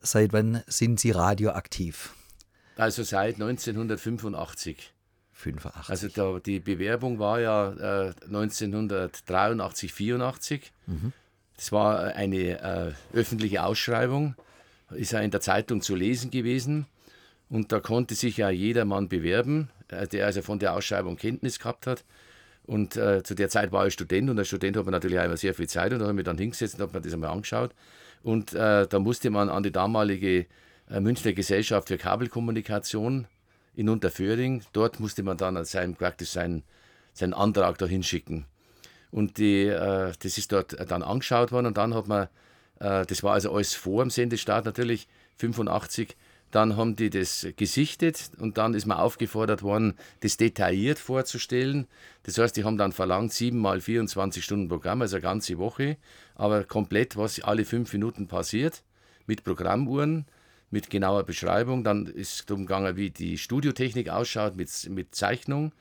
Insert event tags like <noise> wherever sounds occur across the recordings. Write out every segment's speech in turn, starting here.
Seit wann sind Sie radioaktiv? Also seit 1985. 85. Also da, die Bewerbung war ja äh, 1983, 84. Mhm. Das war eine äh, öffentliche Ausschreibung, ist ja in der Zeitung zu lesen gewesen. Und da konnte sich ja jedermann bewerben, äh, der also von der Ausschreibung Kenntnis gehabt hat. Und äh, zu der Zeit war ich Student und als Student hat man natürlich auch immer sehr viel Zeit und da habe ich mich dann hingesetzt und habe mir das einmal angeschaut. Und äh, da musste man an die damalige äh, Münchner Gesellschaft für Kabelkommunikation in Unterföhring, dort musste man dann sein, praktisch seinen, seinen Antrag da hinschicken. Und die, äh, das ist dort dann angeschaut worden und dann hat man, äh, das war also alles vor dem Sendestart natürlich, 85, dann haben die das gesichtet und dann ist man aufgefordert worden, das detailliert vorzustellen. Das heißt, die haben dann verlangt, 7 mal 24 Stunden Programm, also eine ganze Woche, aber komplett, was alle fünf Minuten passiert, mit Programmuhren, mit genauer Beschreibung. Dann ist es darum gegangen, wie die Studiotechnik ausschaut, mit, mit Zeichnung,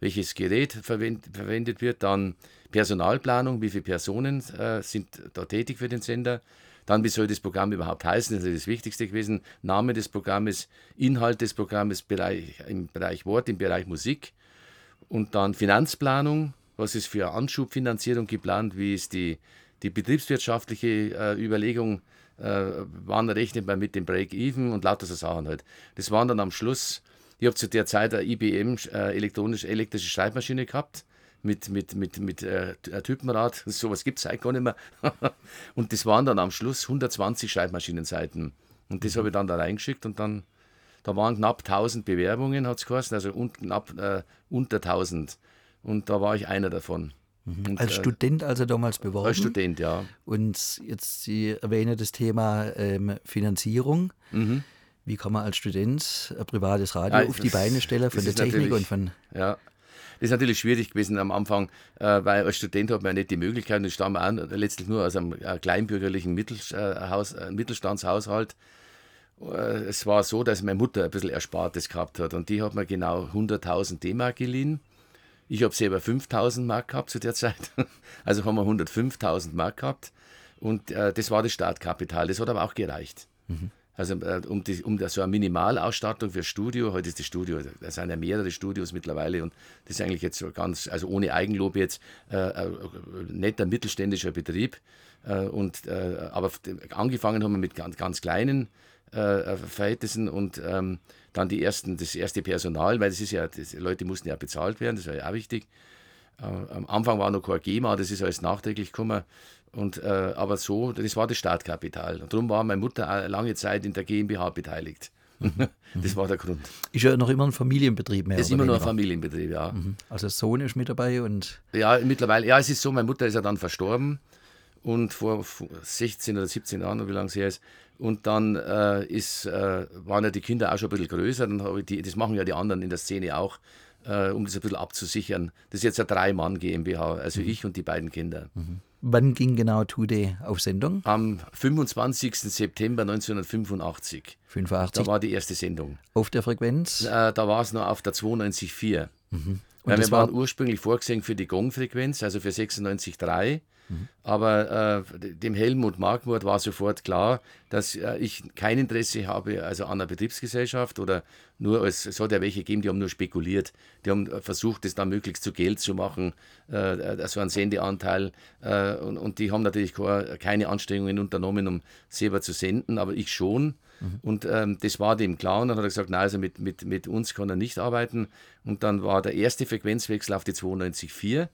welches Gerät verwend, verwendet wird, dann Personalplanung, wie viele Personen äh, sind da tätig für den Sender dann, wie soll das Programm überhaupt heißen? Das ist das Wichtigste gewesen. Name des Programmes, Inhalt des Programmes Bereich, im Bereich Wort, im Bereich Musik. Und dann Finanzplanung. Was ist für Anschubfinanzierung geplant? Wie ist die, die betriebswirtschaftliche äh, Überlegung? Äh, wann rechnet man mit dem Break-Even und lauter so Sachen halt. Das waren dann am Schluss. Ich habe zu der Zeit eine IBM äh, elektronisch, elektrische Schreibmaschine gehabt mit, mit, mit, mit äh, Typenrad. Sowas gibt es eigentlich gar nicht mehr. <laughs> und das waren dann am Schluss 120 Schreibmaschinenseiten. Und das habe ich dann da reingeschickt und dann, da waren knapp 1000 Bewerbungen, hat es geheißen, also un, knapp äh, unter 1000. Und da war ich einer davon. Mhm. Und, als äh, Student also damals beworben? Als Student, ja. Und jetzt Sie erwähnen das Thema ähm, Finanzierung. Mhm. Wie kann man als Student ein privates Radio ja, auf die Beine stellen von der Technik und von. Ja, das ist natürlich schwierig gewesen am Anfang, äh, weil als Student hat man ja nicht die Möglichkeit, ich stamme auch letztlich nur aus einem äh, kleinbürgerlichen Mittelhaus, äh, Mittelstandshaushalt. Es war so, dass meine Mutter ein bisschen Erspartes gehabt hat und die hat mir genau 100.000 D-Mark geliehen. Ich habe selber 5.000 Mark gehabt zu der Zeit, <laughs> also haben wir 105.000 Mark gehabt und das war das Startkapital. Das hat aber auch gereicht. Mhm. Also äh, um, die, um so eine Minimalausstattung für Studio, heute ist das Studio, da sind ja mehrere Studios mittlerweile und das ist eigentlich jetzt so ganz, also ohne Eigenlob jetzt, äh, äh, netter mittelständischer Betrieb. Äh, und, äh, aber angefangen haben wir mit ganz, ganz kleinen äh, Verhältnissen und ähm, dann die ersten, das erste Personal, weil das ist ja, die Leute mussten ja bezahlt werden, das war ja auch wichtig. Am Anfang war noch kein GEMA, das ist alles nachträglich gekommen. Und, äh, aber so, das war das Startkapital. Und darum war meine Mutter lange Zeit in der GmbH beteiligt. <laughs> Das war der Grund. Ist ja noch immer ein Familienbetrieb mehr. Ist immer noch ein Familienbetrieb, ja. Mhm. Also Sohn ist mit dabei und. Ja, mittlerweile, ja, es ist so, meine Mutter ist ja dann verstorben und vor 16 oder 17 Jahren, wie lange es her ist. Und dann äh, ist, äh, waren ja die Kinder auch schon ein bisschen größer. Dann die, das machen ja die anderen in der Szene auch, äh, um das ein bisschen abzusichern. Das ist jetzt eine Drei-Mann GmbH, also mhm. ich und die beiden Kinder. Mhm. Wann ging genau Tude auf Sendung? Am 25. September 1985. 85. Da war die erste Sendung. Auf der Frequenz? Äh, da war es noch auf der 92,4. Mhm. Weil wir waren ursprünglich vorgesehen für die Gong-Frequenz, also für 96,3. Aber äh, dem Helmut Markmurt war sofort klar, dass äh, ich kein Interesse habe also an einer Betriebsgesellschaft oder nur als, es hat ja welche gegeben, die haben nur spekuliert. Die haben versucht, das dann möglichst zu Geld zu machen, äh, so einen Sendeanteil. Äh, und, und, die haben natürlich keine Anstrengungen unternommen, um selber zu senden, aber ich schon. Mhm. Und ähm, das war dem klar. Und dann hat er gesagt, nein, also mit, mit, mit uns kann er nicht arbeiten. Und dann war der erste Frequenzwechsel auf die 92.4.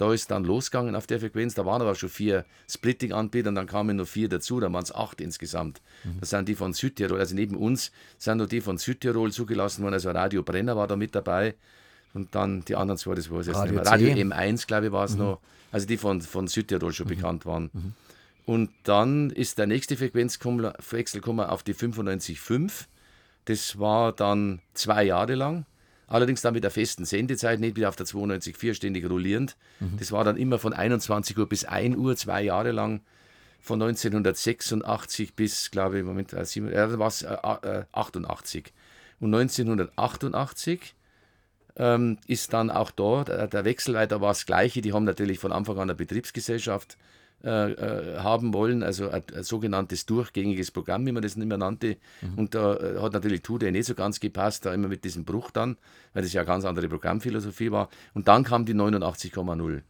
Da ist dann losgegangen auf der Frequenz. Da waren aber schon vier Splitting-Anbieter und dann kamen noch vier dazu. Da waren es acht insgesamt. Mhm. Das sind die von Südtirol. Also neben uns sind nur die von Südtirol zugelassen worden. Also Radio Brenner war da mit dabei. Und dann die anderen zwei, das war es jetzt Radio, Radio M1, glaube ich, war es mhm. noch. Also die von, von Südtirol schon mhm. bekannt waren. Mhm. Und dann ist der nächste Frequenzwechsel auf die 95.5. Das war dann zwei Jahre lang. Allerdings dann mit der festen Sendezeit, nicht wieder auf der 92.4 ständig rollierend. Mhm. Das war dann immer von 21 Uhr bis 1 Uhr, zwei Jahre lang. Von 1986 bis, glaube ich, Moment, äh, äh, was, äh, äh, 88. Und 1988 ähm, ist dann auch da der, der Wechsel, weil da war das Gleiche. Die haben natürlich von Anfang an eine Betriebsgesellschaft äh, äh, haben wollen, also ein, ein, sogenanntes durchgängiges Programm, wie man das nicht mehr nannte. Mhm. Und da äh, hat natürlich Tude nicht so ganz gepasst, da immer mit diesem Bruch dann, weil das ja eine ganz andere Programmphilosophie war. Und dann kam die 89,0.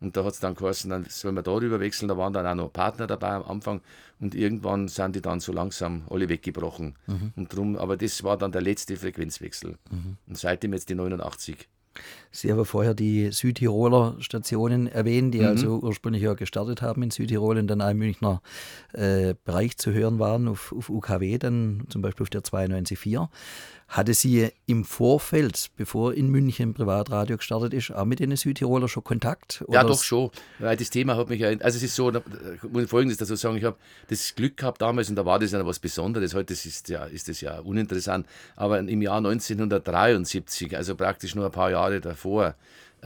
Und da hat es dann geheißen, dann sollen wir darüber wechseln. Da waren dann auch noch Partner dabei am Anfang. Und irgendwann sind die dann so langsam alle weggebrochen. Mhm. Und drum, aber das war dann der letzte Frequenzwechsel. Mhm. Und seitdem jetzt die 89. Sie haben vorher die Südtiroler Stationen erwähnt, die mhm. also ursprünglich ja gestartet haben in Südtirol und dann im Münchner äh, Bereich zu hören waren, auf, auf UKW, dann zum Beispiel auf der 92.4. Hatte sie im Vorfeld, bevor in München Privatradio gestartet ist, auch mit den Südtiroler schon Kontakt? ja, doch schon. Weil das Thema hat mich ja. Also, es ist so, muss ich Folgendes dazu sagen: Ich habe das Glück gehabt damals, und da war das ja was Besonderes. Heute ist, ja, ist das ja uninteressant. Aber im Jahr 1973, also praktisch nur ein paar Jahre davor,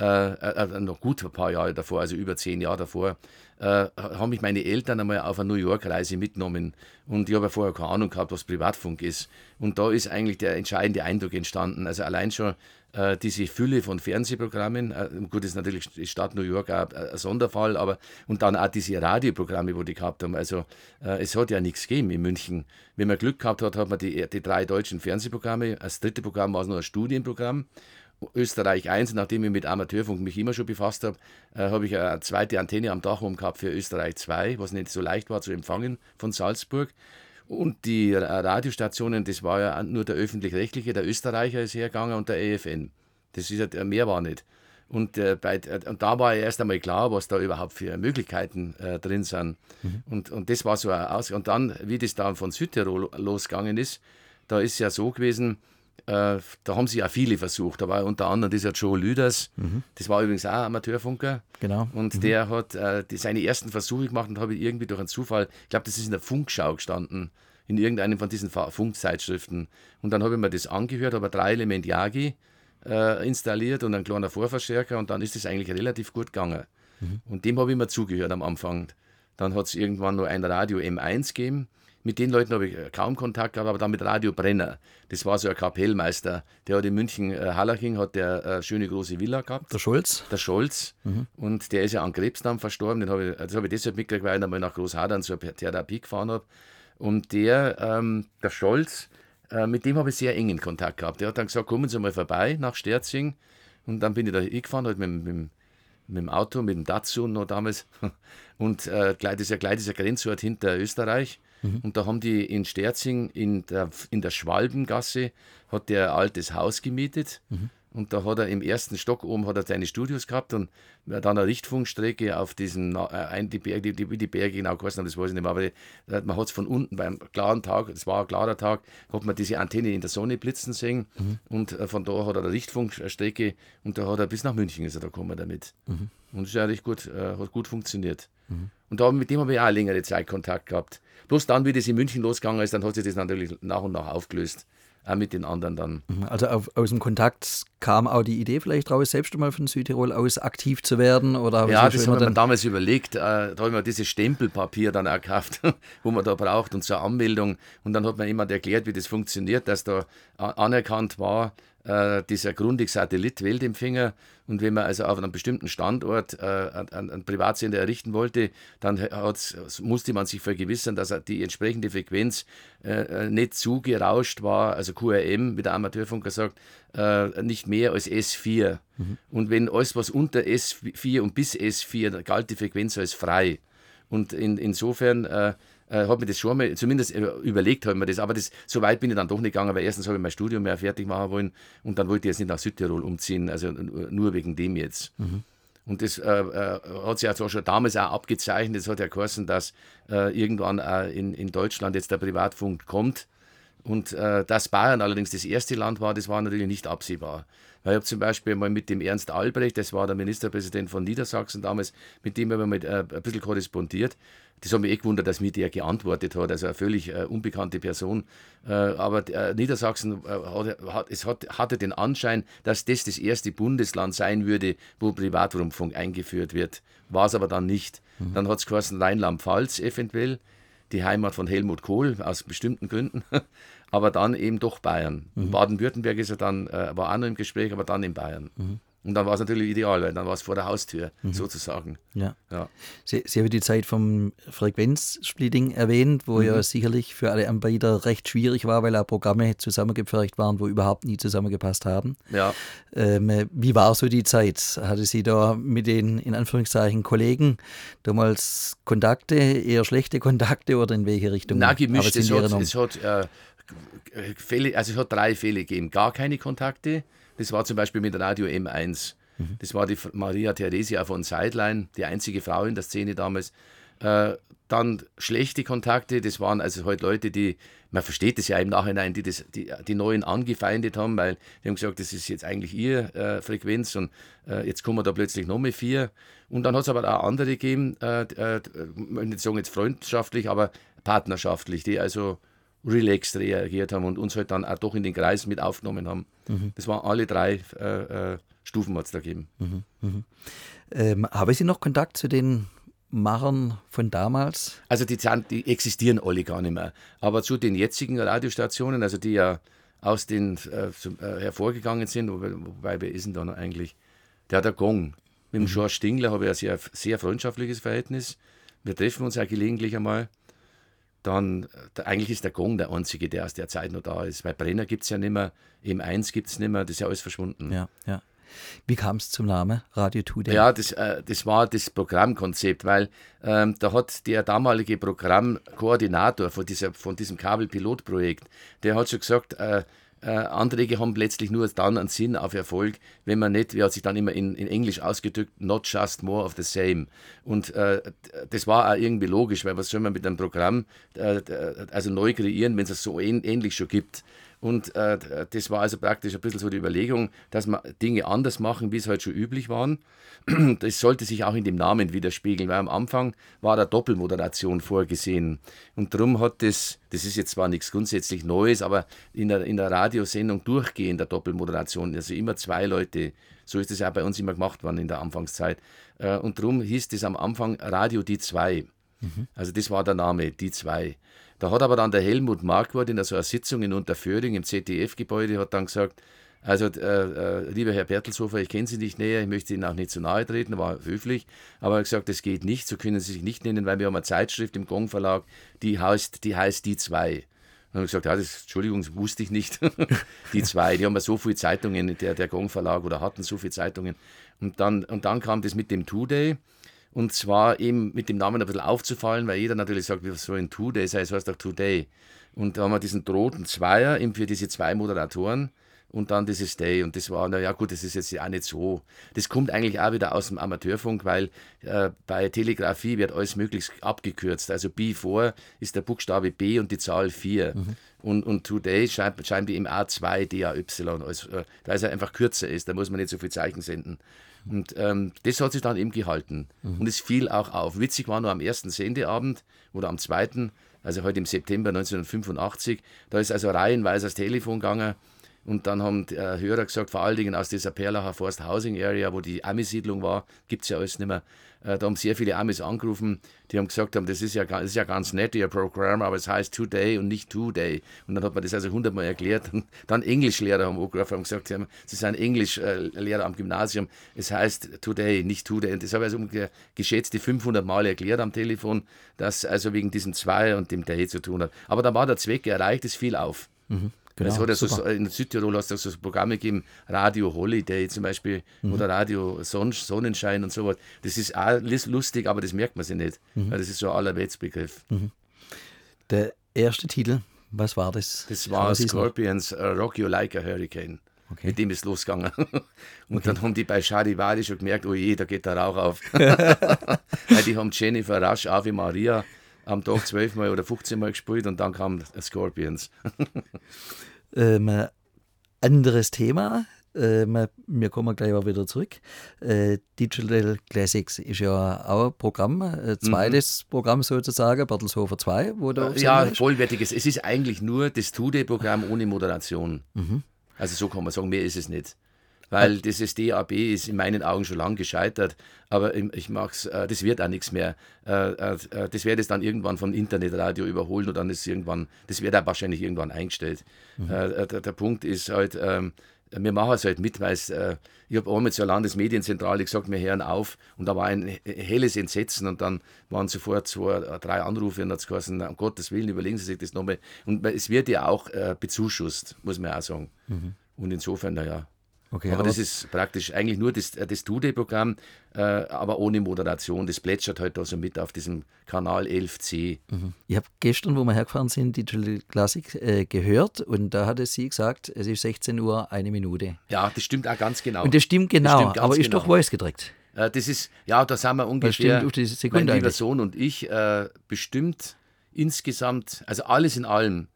äh, äh, noch gut ein paar Jahre davor, also über zehn Jahre davor, äh, haben mich meine Eltern einmal auf eine New York-Reise mitgenommen. Und ich habe ja vorher keine Ahnung gehabt, was Privatfunk ist. Und da ist eigentlich der entscheidende Eindruck entstanden. Also allein schon äh, diese Fülle von Fernsehprogrammen, äh, gut, ist natürlich die Stadt New York auch ein Sonderfall, aber und dann auch diese Radioprogramme, wo die gehabt haben. Also äh, es hat ja nichts gegeben in München. Wenn man Glück gehabt hat, hat man die, die drei deutschen Fernsehprogramme. Das dritte Programm war es noch ein Studienprogramm. Österreich 1, nachdem ich mit Amateurfunk mich immer schon befasst habe, äh, habe ich eine zweite Antenne am Dach oben gehabt für Österreich 2, was nicht so leicht war zu empfangen von Salzburg. Und die Radiostationen, das war ja nur der öffentlich-rechtliche, der Österreicher ist hergegangen und der EFN. Das ist ja, mehr war nicht. Und, äh, bei, äh, und da war ja erst einmal klar, was da überhaupt für Möglichkeiten äh, drin sind. Mhm. Und, und das war so ein Aus. Und dann, wie das dann von Südtirol losgegangen ist, da ist ja so gewesen, da haben sich ja viele versucht. Da war unter anderem dieser Joe Lüders, mhm. das war übrigens auch ein Amateurfunker. Genau. Und mhm. der hat äh, seine ersten Versuche gemacht und habe irgendwie durch einen Zufall, ich glaube, das ist in der Funkschau gestanden, in irgendeinem von diesen Funkzeitschriften. Und dann habe ich mir das angehört, habe drei Element Yagi äh, installiert und einen kleinen Vorverstärker und dann ist es eigentlich relativ gut gegangen. Mhm. Und dem habe ich mir zugehört am Anfang. Dann hat es irgendwann noch ein Radio M1 gegeben mit den Leuten habe ich äh, kaum Kontakt gehabt, aber dann mit Radio Brenner. Das war so ein Kapellmeister. Der hat in München, äh, Hallaching, hat der äh, schöne große Villa gehabt. Der Scholz? Der Scholz. Mhm. Und der ist ja an Krebs dann verstorben. Den hab ich, das habe ich deshalb mitgekriegt, weil ich einmal nach Großhadern zur Therapie gefahren habe. Und der, ähm, der Scholz, äh, mit dem habe ich sehr engen Kontakt gehabt. Der hat dann gesagt, kommen Sie mal vorbei nach Sterzing. Und dann bin ich da hingefahren, halt mit, mit, mit dem Auto, mit dem Datsun noch damals. <laughs> Und äh, das ist ja gleich dieser Grenzort hinter Österreich. Mhm. Und da haben die in Sterzing in der, in der Schwalbengasse hat der ein altes Haus gemietet. Mhm. Und da hat er im ersten Stock oben hat er seine Studios gehabt und dann eine Richtfunkstrecke auf diesen, äh, die Berge, die, die Berge genau geheißen das weiß ich nicht mehr, aber die, man hat es von unten beim klaren Tag, es war ein klarer Tag, hat man diese Antenne in der Sonne blitzen sehen mhm. und äh, von da hat er eine Richtfunkstrecke und da hat er bis nach München ist er da gekommen damit. Mhm. Und das ist eigentlich gut, äh, hat gut funktioniert. Mhm. Und da, mit dem habe ich auch längere Zeit Kontakt gehabt. Bloß dann, wie das in München losgegangen ist, dann hat sich das natürlich nach und nach aufgelöst. Auch mit den anderen dann. Mhm. Also auf, aus dem Kontakt kam auch die Idee vielleicht raus, selbst mal von Südtirol aus aktiv zu werden? Oder ja, das haben wir damals überlegt. Äh, da haben wir dieses Stempelpapier dann auch gekauft, <laughs> wo man da braucht und zur Anmeldung. Und dann hat mir jemand erklärt, wie das funktioniert, dass da anerkannt war, äh, dieser Grundig-Satellit Weltempfänger. Und wenn man also auf einem bestimmten Standort äh, einen, einen Privatsender errichten wollte, dann musste man sich vergewissern, dass die entsprechende Frequenz äh, äh nicht zu gerauscht war, also QRM, wie der Amateurfunker sagt, äh, nicht mehr als S4. Mhm. Und wenn alles, was unter S4 und bis S4, da galt die Frequenz als frei. Und in, insofern äh, äh, habe mir das schon mal, zumindest äh, überlegt habe mir das, aber das, so weit bin ich dann doch nicht gegangen, weil erstens habe ich mein Studium mehr fertig machen wollen und dann wollte ich jetzt nicht nach Südtirol umziehen, also nur wegen dem jetzt. Mhm. Und das äh, äh, hat sich also schon damals auch abgezeichnet. Es hat ja geheißen, dass äh, irgendwann in, in Deutschland jetzt der Privatfunk kommt. Und äh, dass Bayern allerdings das erste Land war, das war natürlich nicht absehbar. Ich habe zum Beispiel mal mit dem Ernst Albrecht, das war der Ministerpräsident von Niedersachsen damals, mit dem habe ich mal äh, ein bisschen korrespondiert. Das hat mich eh gewundert, dass mir der geantwortet hat, also eine völlig äh, unbekannte Person. Äh, aber äh, Niedersachsen äh, hat, es hat, hatte den Anschein, dass das das erste Bundesland sein würde, wo Privatrundfunk eingeführt wird. War es aber dann nicht. Mhm. Dann hat es geheißen Rheinland-Pfalz eventuell die Heimat von Helmut Kohl aus bestimmten Gründen, <laughs> aber dann eben doch Bayern. Mhm. Baden-Württemberg ist er dann, äh, war auch noch im Gespräch, aber dann in Bayern. Mhm. Und dann war es natürlich ideal, weil dann war es vor der Haustür mhm. sozusagen. Ja. ja. Sie, Sie haben die Zeit vom Frequenzsplitting erwähnt, wo mhm. ja sicherlich für alle Anbieter recht schwierig war, weil auch Programme zusammengepfercht waren, wo überhaupt nie zusammengepasst haben. Ja. Ähm, wie war so die Zeit? Hatte Sie da mit den in Anführungszeichen Kollegen damals Kontakte, eher schlechte Kontakte oder in welche Richtung? Na, gemischt. Es hat, es hat, äh, Fälle, also es hat drei Fälle gegeben. Gar keine Kontakte das war zum Beispiel mit Radio M1. Mhm. Das war die Maria Theresia von Sideline, die einzige Frau in der Szene damals. Äh, dann schlechte Kontakte, das waren also halt Leute, die, man versteht das ja im Nachhinein, die das, die, die Neuen angefeindet haben, weil die haben gesagt, das ist jetzt eigentlich ihr äh, Frequenz und äh, jetzt kommen da plötzlich noch mehr vier. Und dann hat es aber auch andere gegeben, äh, äh, nicht sagen jetzt freundschaftlich, aber partnerschaftlich, die also relaxed reagiert haben und uns halt dann auch doch in den Kreis mit aufgenommen haben. Mhm. Das waren alle drei äh, äh, Stufen, hat es da gegeben. Mhm. Mhm. Ähm, haben Sie noch Kontakt zu den Machern von damals? Also die, die existieren alle gar nicht mehr. Aber zu den jetzigen Radiostationen, also die ja aus den äh, zum, äh, hervorgegangen sind, wobei, ist denn da noch eigentlich? Der der Gong. Mit dem mhm. George Stingler habe ich ein sehr, sehr freundschaftliches Verhältnis. Wir treffen uns ja gelegentlich einmal dann eigentlich ist der Gong der einzige, der aus der Zeit noch da ist. Weil Brenner gibt es ja nicht mehr, M1 gibt es nicht mehr, das ist ja alles verschwunden. Ja, ja. Wie kam es zum Namen Radio Today? Ja, das, äh, das war das Programmkonzept, weil ähm, da hat der damalige Programmkoordinator von, dieser, von diesem Kabelpilotprojekt, der hat schon gesagt, äh, äh, Anträge haben letztlich nur dann einen Sinn auf Erfolg, wenn man nicht, wie hat sich dann immer in, in Englisch ausgedrückt, not just more of the same. Und äh, das war auch irgendwie logisch, weil was soll man mit einem Programm äh, also neu kreieren, wenn es so ähnlich schon gibt. Und äh, das war also praktisch ein bisschen so die Überlegung, dass man Dinge anders machen, wie es halt schon üblich waren. <clears throat> Das sollte sich auch in dem Namen widerspiegeln, weil am Anfang war da Doppelmoderation vorgesehen. Und darum hat das, das ist jetzt zwar nichts grundsätzlich Neues, aber in der, in der Radiosendung durchgehend der Doppelmoderation, also immer zwei Leute. So ist das ja bei uns immer gemacht worden in der Anfangszeit. Äh, und darum hieß das am Anfang Radio Die 2. Mhm. Also das war der Name, Die 2. Da hat aber dann der Helmut Marquardt in so einer Sitzung in Unterföhring im ZDF-Gebäude hat dann gesagt, also, äh, äh, lieber Herr Bertelshofer, ich kenne Sie nicht näher, ich möchte Ihnen auch nicht zu nahe treten, war höflich, aber er hat gesagt, das geht nicht, so können Sie sich nicht nennen, weil wir haben eine Zeitschrift im Gong Verlag, die heißt die, heißt die zwei. Dann habe ich gesagt, ja, das, Entschuldigung, das wusste ich nicht. <laughs> die zwei, die haben ja so viele Zeitungen, der, der Gong Verlag oder hatten so viele Zeitungen. Und dann, und dann kam das mit dem Two-Day. Und zwar eben mit dem Namen ein bisschen aufzufallen, weil jeder natürlich sagt, was soll ein Two-Day sein, es heißt doch Today. Und da haben wir diesen roten Zweier eben für diese zwei Moderatoren und dann dieses Day. Und das war, naja, gut, das ist jetzt auch nicht so. Das kommt eigentlich auch wieder aus dem Amateurfunk, weil äh, bei Telegrafie wird alles möglichst abgekürzt. Also B4 ist der Buchstabe B und die Zahl 4. Mhm. Und, und Today schreibt, schreiben die im A2 DAY, also, äh, weil es einfach kürzer ist. Da muss man nicht so viel Zeichen senden. Und ähm, das hat sich dann eben gehalten. Mhm. Und es fiel auch auf. Witzig war nur am ersten Sendeabend oder am zweiten, also heute im September 1985, da ist also reihenweise das Telefon gegangen. Und dann haben die äh, Hörer gesagt, vor allen Dingen aus dieser Perlacher Forst Housing Area, wo die Ami-Siedlung war, gibt es ja alles nicht mehr. Äh, da haben sehr viele Amis angerufen, die haben gesagt haben, das ist ja, das ist ja ganz nett, ihr Programm, aber es heißt Today und nicht Today. Und dann hat man das also hundertmal erklärt. Und dann Englischlehrer haben angerufen und gesagt, sie sind Englischlehrer am Gymnasium, es heißt Today, nicht Today. Und das habe ich also geschätzt die 500 Mal erklärt am Telefon, dass also wegen diesem Zwei und dem Day zu tun hat. Aber da war der Zweck erreicht, es fiel auf. Mhm. Genau, es hat ja so, in Südtirol hast du so Programme gegeben, Radio Holiday zum Beispiel mhm. oder Radio Son Sonnenschein und sowas. Das ist auch lustig, aber das merkt man sich nicht. Mhm. Das ist so ein Allerweltsbegriff. Mhm. Der erste Titel, was war das? Das war Scorpions uh, Rock You Like a Hurricane. Okay. Mit dem ist losgegangen. <laughs> Und okay. dann haben die bei Charivari schon gemerkt, oh je, da geht der Rauch auf. <laughs> <laughs> Weil die haben Jennifer Rush, Ave Maria am Tag zwölfmal oder 15 Mal gespielt und dann kam Scorpions. Ähm, anderes Thema. Ähm, wir kommen gleich mal wieder zurück. Äh, Digital Classics ist ja auch ein Programm, ein äh, zweites mhm. Programm sozusagen, Bertelshofer 2, wo du äh, Ja, vollwertiges. Es ist eigentlich nur das Tude-Programm ohne Moderation. Mhm. Also so kann man sagen, mehr ist es nicht weil dieses DAB ist in meinen Augen schon lang gescheitert. Aber ich mag's, äh, das wird auch nichts mehr. Äh, äh, das wird es dann irgendwann vom Internetradio überholen und dann ist irgendwann, das wird auch wahrscheinlich irgendwann eingestellt. Mhm. Der, der, Punkt ist halt, ähm, wir machen es halt mit, weil äh, ich habe einmal zur Landesmedienzentrale gesagt, wir hören auf und da war ein helles Entsetzen und dann waren sofort zwei, drei Anrufe und hat es geheißen, um Gottes Willen, überlegen Sie sich das nochmal. Und es wird ja auch äh, bezuschusst, muss man auch sagen. Mhm. Und insofern, naja, Okay, aber, aber, das ist praktisch eigentlich nur das, äh, das Tude-Programm, äh, aber ohne Moderation. Das plätschert halt da so mit auf diesem Kanal 11c. Mhm. Ich habe gestern, wo wir hergefahren sind, Digital Classic äh, gehört und da hatte sie gesagt, es ist 16 Uhr, eine Minute. Ja, das stimmt auch ganz genau. Und das stimmt genau, das stimmt aber genau. ist doch Voice gedreckt. Äh, das ist, ja, da sind wir ungefähr, mein lieber. Sohn und ich, äh, bestimmt insgesamt, also alles in allem,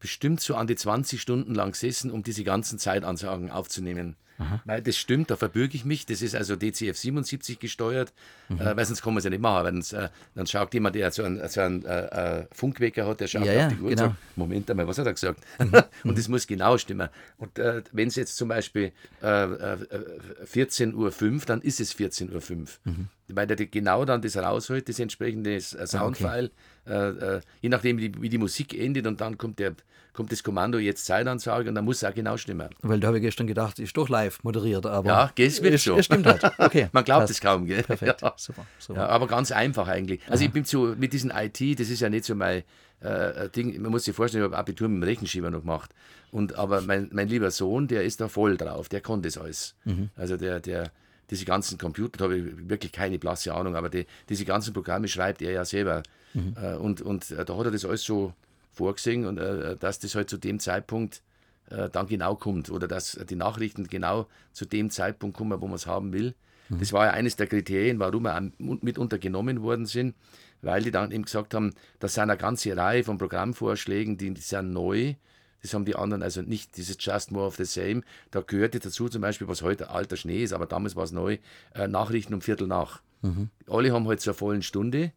bestimmt so an die 20 Stunden lang gesessen, um diese ganzen Zeitansagen aufzunehmen. Aha. Weil das stimmt, da verbürge ich mich. Das ist also DCF 77 gesteuert, mhm. äh, weil sonst kann man es ja nicht machen. Weil sonst, äh, dann schaut jemand, der so einen, so einen äh, äh Funkwecker hat, der schaut ja, auf die Uhr genau. und sagt, Moment einmal, was hat er gesagt? Mhm. <laughs> und das muss genau stimmen. Und äh, wenn es jetzt zum Beispiel 14.05 äh, Uhr, dann ist es 14.05 Uhr. Mhm. Weil der genau dann das rausholt, das entsprechende Soundfile. Ah, okay. je nachdem, wie die, wie die Musik endet und dann kommt der kommt das Kommando jetzt Zeitanzeige und dann muss es auch genau stimmen. Weil da habe ich gestern gedacht, ist doch live moderiert, aber. Ja, es wird schon. Es stimmt halt. Okay. <laughs> Man glaubt es kaum, gell? Perfekt. <laughs> Ja. Super, super. Ja, aber ganz einfach eigentlich. Also Aha. ich bin so mit diesem IT, das ist ja nicht so mein äh, Ding, man muss sich vorstellen, ich habe Abitur mit dem Rechenschieber noch gemacht. Und, aber mein, mein lieber Sohn, der ist da voll drauf, der konnte das alles. Mhm. Also der, der, diese ganzen Computer, da habe ich wirklich keine blasse Ahnung, aber die, diese ganzen Programme schreibt er ja selber. Mhm. Äh, und, und äh, da hat er das alles so vorgesehen und äh, dass das halt zu dem Zeitpunkt äh, dann genau kommt oder dass die Nachrichten genau zu dem Zeitpunkt kommen, wo man es haben will. Mhm. Das war ja eines der Kriterien, warum wir mitunter genommen worden sind, weil die dann eben gesagt haben, das sind eine ganze Reihe von Programmvorschlägen, die, die sind neu. Das haben die anderen also nicht, dieses Just More of the Same. Da gehörte dazu zum Beispiel, was heute alter Schnee ist, aber damals war es neu, äh, Nachrichten um Viertel nach. Mhm. Alle haben halt zur vollen Stunde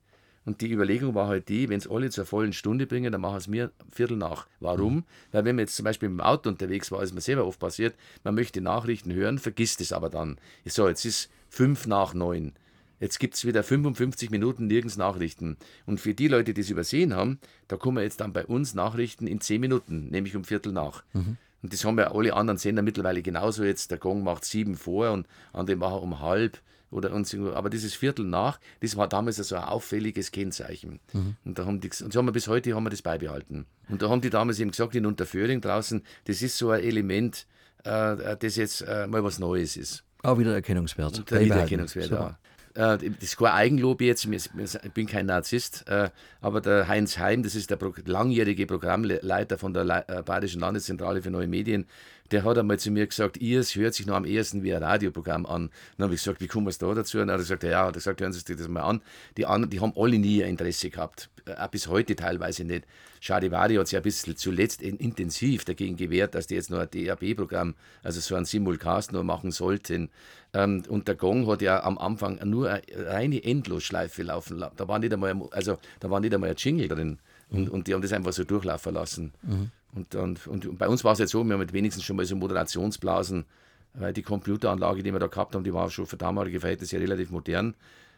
und die Überlegung war halt die, wenn es alle zur vollen Stunde bringen, dann machen es mir Viertel nach. Warum? Mhm. Weil wenn man jetzt zum Beispiel mit dem Auto unterwegs war, ist mir selber oft passiert, man möchte Nachrichten hören, vergisst es aber dann. So, jetzt ist fünf nach neun. Jetzt gibt es wieder 55 Minuten nirgends Nachrichten. Und für die Leute, die es übersehen haben, da kommen jetzt dann bei uns Nachrichten in zehn Minuten, nämlich um Viertel nach. Mhm. Und das haben ja alle anderen Sender mittlerweile genauso jetzt. Der Gong macht sieben vor und andere machen um halb oder und aber dieses Viertel nach, das war damals so ein auffälliges Kennzeichen. Mhm. Und da haben die, und so haben wir bis heute haben wir das beibehalten. Und da haben die damals eben gesagt, in Unterföhring draußen, das ist so ein Element, äh, das jetzt äh, mal was Neues ist. Auch wieder Erkennungswert. Und Wiedererkennungswert, ja. Äh, das ist kein Eigenlob jetzt, ich bin kein Narzisst, äh, aber der Heinz Heim, das ist der langjährige Programmleiter von der äh, Bayerischen Landeszentrale für neue Medien, der hat einmal zu mir gesagt, ihr hört sich noch am ersten wie ein Radioprogramm an. Dann habe ich gesagt, wie kommen wir da dazu? Und er hat gesagt, ja, hat gesagt, hören Sie sich das mal an. Die anderen, die haben alle nie Interesse gehabt, auch bis heute teilweise nicht. Charivari hat sich ein bisschen zuletzt intensiv dagegen gewehrt, dass die jetzt noch ein DAB-Programm, also so ein Simulcast nur machen sollten. Ähm, und der Gong hat ja am Anfang nur eine reine Endlosschleife laufen lassen. Da war nicht einmal, also, da war nicht einmal ein Jingle drin. Und, und die haben das einfach so durchlaufen lassen. Mhm. Und, und, und bei uns war es jetzt so, wir haben wenigstens schon mal so Moderationsblasen, weil die Computeranlage, die wir da gehabt haben, die war schon für damalige Verhältnisse relativ modern.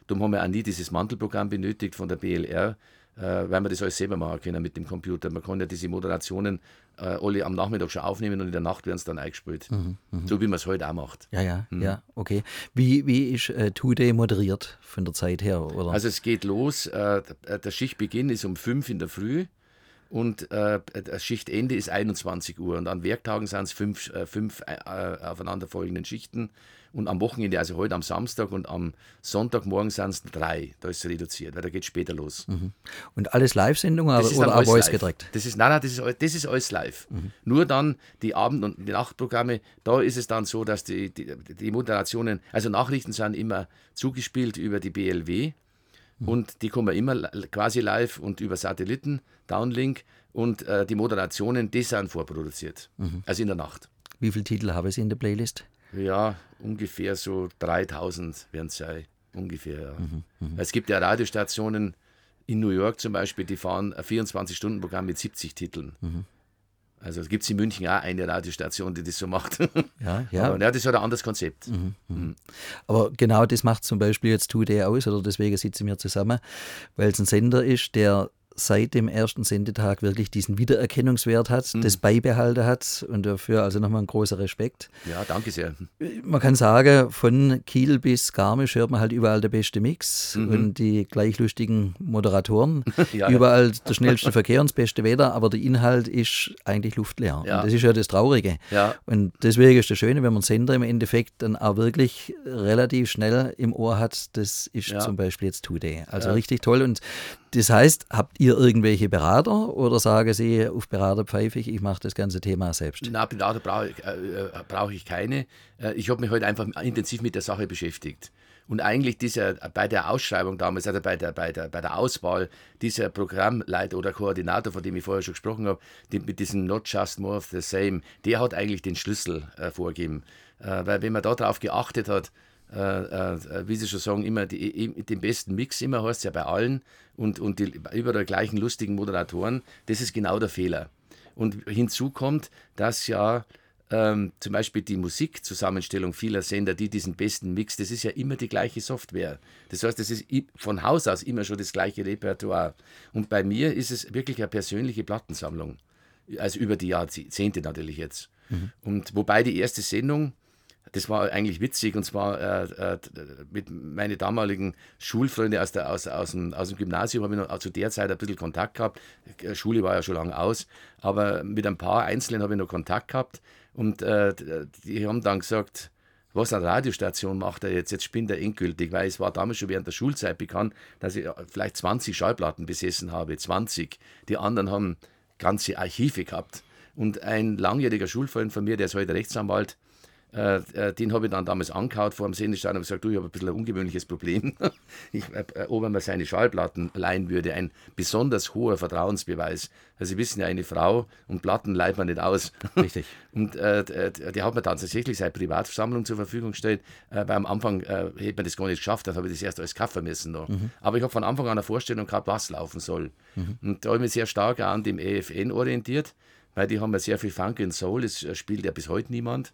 Darum haben wir auch nie dieses Mantelprogramm benötigt von der BLR, äh, weil wir das alles selber machen können mit dem Computer. Man kann ja diese Moderationen äh, alle am Nachmittag schon aufnehmen und in der Nacht werden es dann eingespielt. Mhm, mh. So wie man es heute auch macht. Ja, ja, mhm. ja, okay. Wie, wie ist äh, Today moderiert von der Zeit her? Oder? Also es geht los, äh, der Schichtbeginn ist um 5 in der Früh und äh, das Schichtende ist 21 Uhr. Und an Werktagen sind es fünf, äh, fünf äh, aufeinanderfolgenden Schichten. Und am Wochenende, also heute am Samstag und am Sonntagmorgen sind es drei. Da ist es reduziert, weil da geht es später los. Mhm. Und alles Live-Sendungen oder auch Voice gedreckt? Das ist, nein, nein, das ist, das ist alles live. Mhm. Nur dann die Abend- und die Nachtprogramme, da ist es dann so, dass die, die, die Moderationen, also Nachrichten sind immer zugespielt über die BLW. Mhm. Und die kommen immer quasi live und über Satelliten, Downlink. Und äh, die Moderationen, die sind vorproduziert. Mhm. Also in der Nacht. Wie viele Titel haben Sie in der Playlist? Ja, ungefähr so 3000 werden es sein. Ungefähr, ja. Mhm, mh. Es gibt ja Radiostationen in New York zum Beispiel, die fahren ein 24-Stunden-Programm mit 70 Titeln. Mhm. Also es gibt in München auch eine Radiostation, die das so macht. Ja, <laughs> ja. Aber ja, das hat ein anderes Konzept. Mhm, mhm. mhm. Aber genau das macht zum Beispiel jetzt Today aus, oder deswegen sitzen wir zusammen, weil es ein Sender ist, der seit dem ersten Sendetag wirklich diesen Wiedererkennungswert hat, mhm. das beibehalten hat und dafür also nochmal ein großer Respekt. Ja, danke sehr. Man kann sagen, von Kiel bis Garmisch hört man halt überall der beste Mix mhm. und die gleich lustigen Moderatoren. <laughs> ja, überall ja. der schnellste Verkehr und das beste Wetter, aber der Inhalt ist eigentlich luftleer. Ja. Und das ist ja das Traurige. Ja. Und deswegen ist das Schöne, wenn man Sender im Endeffekt dann auch wirklich relativ schnell im Ohr hat, das ist zum Beispiel jetzt Today. Also richtig toll und das heißt, habt ihr irgendwelche Berater oder sagen Sie, auf Berater pfeife ich, ich mache das ganze Thema selbst? Na, Berater brauche ich, äh, äh brauch ich keine. Äh, ich habe mich heute einfach intensiv mit der Sache beschäftigt. Und eigentlich dieser, bei der Ausschreibung damals, also bei der, bei der, bei der Auswahl dieser Programmleiter oder Koordinator, von dem ich vorher schon gesprochen habe, die, mit diesem Not Just More of the Same, der hat eigentlich den Schlüssel äh, vorgegeben. Äh, weil wenn man darauf geachtet hat, äh, äh, wie Sie schon sagen, immer die, den besten Mix, immer heißt es ja bei allen und, und die überall gleichen lustigen Moderatoren, das ist genau der Fehler. Und hinzu kommt, dass ja ähm, zum Beispiel die Musikzusammenstellung vieler Sender, die diesen besten Mix, das ist ja immer die gleiche Software. Das heißt, das ist von Haus aus immer schon das gleiche Repertoire. Und bei mir ist es wirklich eine persönliche Plattensammlung. Also über die Jahrzehnte natürlich jetzt. Mhm. Und wobei die erste Sendung, das war eigentlich witzig und zwar äh, äh, mit meinen damaligen Schulfreunden aus, der, aus, aus, dem, aus dem Gymnasium habe ich noch zu der Zeit ein bisschen Kontakt gehabt. Äh, Schule war ja schon lange aus, aber mit ein paar Einzelnen habe ich noch Kontakt gehabt und äh, die haben dann gesagt, was eine Radiostation macht er jetzt, jetzt spinnt er endgültig, weil es war damals schon während der Schulzeit bekannt, dass ich vielleicht 20 Schallplatten besessen habe, 20. Die anderen haben ganze Archive gehabt. Und ein langjähriger Schulfreund von mir, der ist heute Rechtsanwalt, äh, äh, den habe ich dann damals angehaut vor dem Sendestadion und gesagt, du, ich habe ein bisschen ein ungewöhnliches Problem. <laughs> ich, äh, äh, ob er mir seine Schallplatten leihen würde, ein besonders hoher Vertrauensbeweis. Also Sie wissen ja, eine Frau und Platten leiht man nicht aus. Richtig. <laughs> und äh, der hat mir dann tatsächlich seine Privatsammlung zur Verfügung gestellt, äh, weil am Anfang äh, hätte man das gar nicht geschafft, dann habe ich das erst alles kaufen müssen. Noch. Mhm. Aber ich habe von Anfang an eine Vorstellung gehabt, was laufen soll. Mhm. Und da habe ich mich sehr stark an dem EFN orientiert, weil die haben ja sehr viel Funk und Soul, das spielt ja bis heute niemand.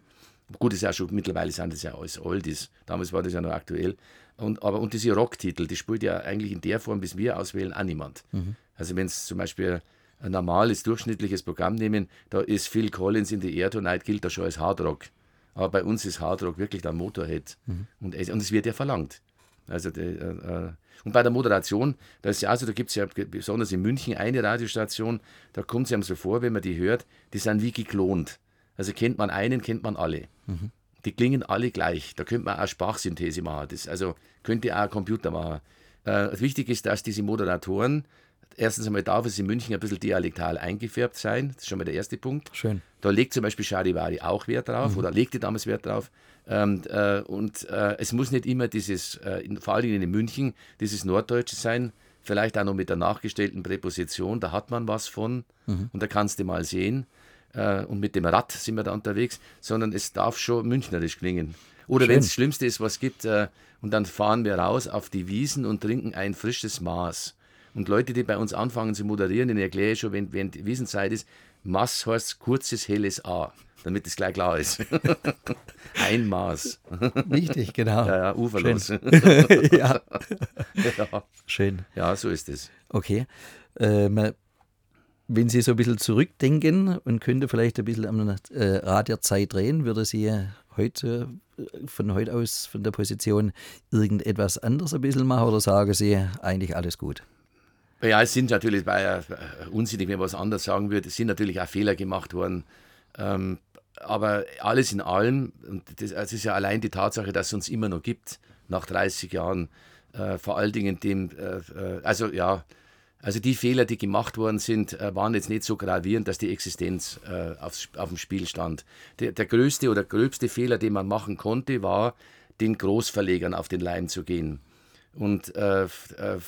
Gut, ist ja schon, mittlerweile sind das ja alles Oldies. Damals war das ja noch aktuell. Und, aber, und diese Rocktitel, die spielt ja eigentlich in der Form, wie wir auswählen, auch niemand. Mhm. Also wenn es zum Beispiel ein normales, durchschnittliches Programm nehmen, da ist Phil Collins in the Air Tonight, gilt da schon als Hardrock. Aber bei uns ist Hardrock wirklich der Motorhead. Mhm. Und, es, und es wird ja verlangt. Also die, äh, äh, und bei der Moderation, da ist ja also, da gibt es ja besonders in München eine Radiostation, da kommt es einem so vor, wenn man die hört, die sind wie geklont. Also kennt man einen, kennt man alle. Mhm. Die klingen alle gleich. Da könnte man auch Sprachsynthese machen. Das, also könnte auch ein Computer machen. Äh, wichtig ist, dass diese Moderatoren, erstens einmal darf es in München ein bisschen dialektal eingefärbt sein. Das ist schon mal der erste Punkt. Schön. Da legt zum Beispiel Charivari auch Wert drauf mhm. oder legte damals Wert drauf. Ähm, äh, und äh, es muss nicht immer dieses, äh, vor allem in München, dieses Norddeutsche sein. Vielleicht auch noch mit der nachgestellten Präposition. Da hat man was von. Mhm. Und da kannst du mal sehen äh, und mit dem Rad sind wir da unterwegs, sondern es darf schon münchnerisch klingen. Oder wenn es das Schlimmste ist, was gibt, äh, und dann fahren wir raus auf die Wiesen und trinken ein frisches Maß. Und Leute, die bei uns anfangen zu moderieren, denen erkläre ich schon, wenn, wenn die Wiesenzeit ist, Maß heißt kurzes, helles A, damit es gleich klar ist. <laughs> ein Maß. Richtig, genau. Ja, ja, uferlos. Schön. <laughs> <laughs> ja. ja. Schön. Ja, so ist es. Okay. Ähm, wenn Sie so ein bisschen zurückdenken und könnte vielleicht ein bisschen am äh, Rad der Zeit drehen, würde Sie heute äh, von heute aus, von der Position, irgendetwas anderes ein bisschen machen oder sagen Sie eigentlich alles gut? Ja, es sind natürlich, ja äh, unsinnig, wenn man was anderes sagen würde, es sind natürlich auch Fehler gemacht worden. Ähm, aber alles in allem, und das, es ist ja allein die Tatsache, dass es uns immer noch gibt, nach 30 Jahren, äh, vor allen Dingen dem, äh also ja, also die Fehler, die gemacht worden sind, äh, waren jetzt nicht so gravierend, dass die Existenz äh, aufs, auf dem Spiel stand. Der, der, größte oder gröbste Fehler, den man machen konnte, war, den Großverlegern auf den Leim zu gehen. Und äh, äh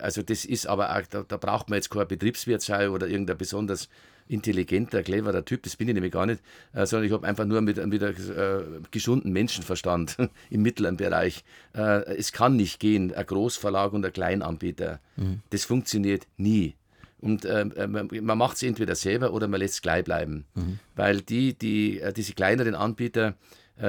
also das ist aber auch, da, da, braucht man jetzt kein Betriebswirt sein oder irgendein besonders intelligenter, cleverer Typ, das bin ich nämlich gar nicht, äh, sondern ich habe einfach nur mit, mit einem äh, gesunden Menschenverstand <laughs> im mittleren Bereich. Äh, es kann nicht gehen, ein Großverlag und ein Kleinanbieter. Mhm. Das funktioniert nie. Und äh, äh man, macht es entweder selber oder man lässt es gleich bleiben. Mhm. Weil die, die, äh, diese kleineren Anbieter,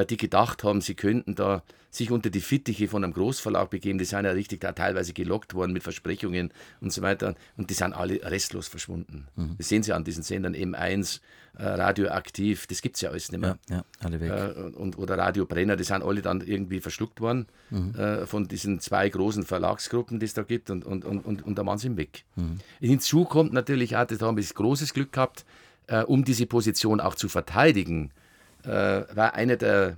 die gedacht haben, sie könnten da sich unter die Fittiche von einem Großverlag begeben. Die sind ja richtig da teilweise gelockt worden mit Versprechungen und so weiter. Und die sind alle restlos verschwunden. Mhm. Das sehen Sie an diesen Sendern M1, äh, Radioaktiv, das gibt es ja alles nicht mehr. Ja, ja alle weg. Äh, und, oder Radio Brenner, die sind alle dann irgendwie verschluckt worden mhm. äh, von diesen zwei großen Verlagsgruppen, die es da gibt. Und, und, und, und, und da waren sie weg. Mhm. Hinzu kommt natürlich auch, da haben wir großes Glück gehabt, äh, um diese Position auch zu verteidigen äh, war eine der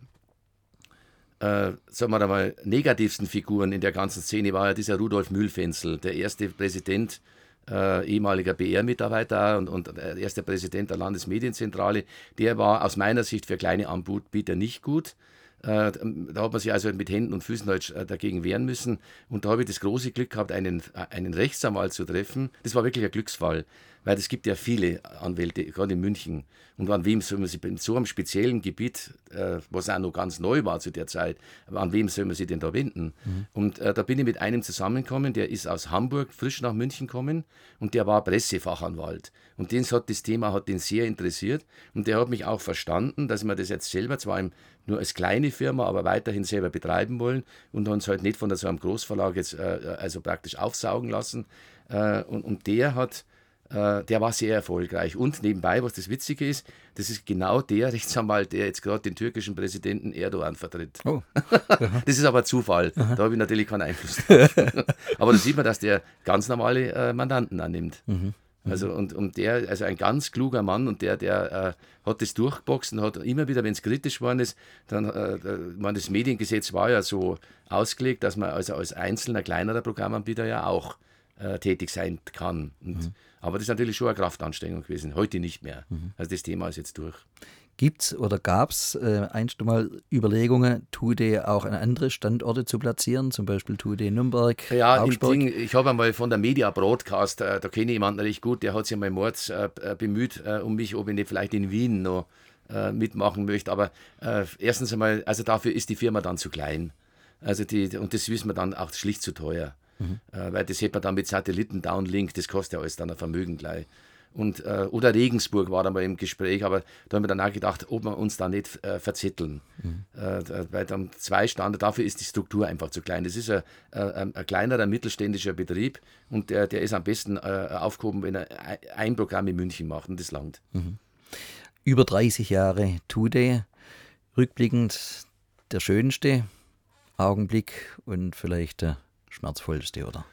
äh, sagen wir mal, negativsten Figuren in der ganzen Szene war ja dieser Rudolf Mühlfenzel, der erste Präsident, äh, ehemaliger BR-Mitarbeiter und, und der erste Präsident der Landesmedienzentrale. Der war aus meiner Sicht für kleine Anbieter nicht gut. Äh, da hat man sich also mit Händen und Füßen halt äh, dagegen wehren müssen. Und da habe ich das große Glück gehabt, einen, einen Rechtsanwalt zu treffen. Das war wirklich ein Glücksfall. Weil es gibt ja viele Anwälte, gerade in München. Und an wem soll man sich in so einem speziellen Gebiet, äh, was auch noch ganz neu war zu der Zeit, an wem soll man sich denn da wenden? Mhm. Und äh, da bin ich mit einem zusammengekommen, der ist aus Hamburg frisch nach München gekommen und der war Pressefachanwalt. Und den hat das Thema hat den sehr interessiert und der hat mich auch verstanden, dass wir das jetzt selber zwar im, nur als kleine Firma, aber weiterhin selber betreiben wollen und uns halt nicht von so einem Großverlag jetzt äh, also praktisch aufsaugen lassen. Äh, und, und der hat äh, der war sehr erfolgreich. Und nebenbei, was das Witzige ist, das ist genau der <laughs> Rechtsanwalt, der jetzt gerade den türkischen Präsidenten Erdogan vertritt. Oh. <laughs> das ist aber Zufall. Aha. Da habe ich natürlich keinen Einfluss <laughs> aber da sieht man, dass der ganz normale äh, Mandanten annimmt. Mhm. Also und, und der, also ein ganz kluger Mann und der, der äh, hat das durchgeboxt und hat immer wieder, wenn es kritisch geworden ist, dann, äh, man, das Mediengesetz war ja so ausgelegt, dass man also als einzelner kleinerer Programmanbieter ja auch äh, tätig sein kann. Und, mhm. Aber das ist natürlich schon eine Kraftanstrengung gewesen, heute nicht mehr. Mhm. Also das Thema ist jetzt durch. Gibt es oder gab es äh, einst mal Überlegungen, Tude auch an andere Standorte zu platzieren, zum Beispiel Tude Nürnberg? Ja, Ding, ich habe einmal von der Media Broadcast, äh, da kenne ich jemanden recht gut, der hat sich mal Mords äh, äh, bemüht äh, um mich, ob ich nicht vielleicht in Wien noch äh, mitmachen möchte. Aber erstens einmal, also dafür ist die Firma dann zu klein. Also die, und das wissen wir dann auch schlicht zu teuer. Mhm. Äh, weil das hätte man dann mit Satelliten-Downlink, das kostet ja alles dann ein Vermögen gleich. Und, äh, oder Regensburg war dann mal im Gespräch, aber da haben wir dann auch gedacht, ob wir uns da nicht äh, verzetteln. Mhm. Äh, weil dann zwei Standard, dafür ist die Struktur einfach zu klein. Das ist ein, ein, ein kleinerer mittelständischer Betrieb und der, der ist am besten äh, aufgehoben, wenn er ein Programm in München macht und das langt. Mhm. Über 30 Jahre Tude, rückblickend der schönste Augenblick und vielleicht der schmerzvollste oder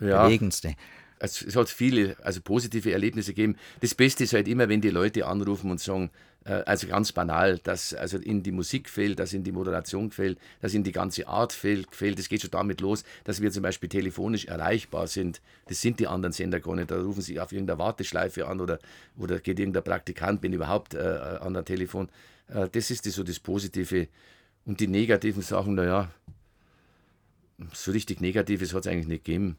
ja. bewegendste? Also es hat viele also positive Erlebnisse gegeben. Das Beste ist halt immer, wenn die Leute anrufen und sagen, äh, also ganz banal, dass also in die Musik fehlt, dass in die Moderation fehlt, dass in die ganze Art fehlt, fehlt. Das geht schon damit los, dass wir zum Beispiel telefonisch erreichbar sind. Das sind die anderen Sender gar nicht. Da rufen sie auf irgendeiner Warteschleife an oder, oder geht irgendein Praktikant, bin überhaupt äh, an der Telefon. Äh, das ist so das Positive. Und die negativen Sachen, naja, so richtig Negatives hat es eigentlich nicht gegeben.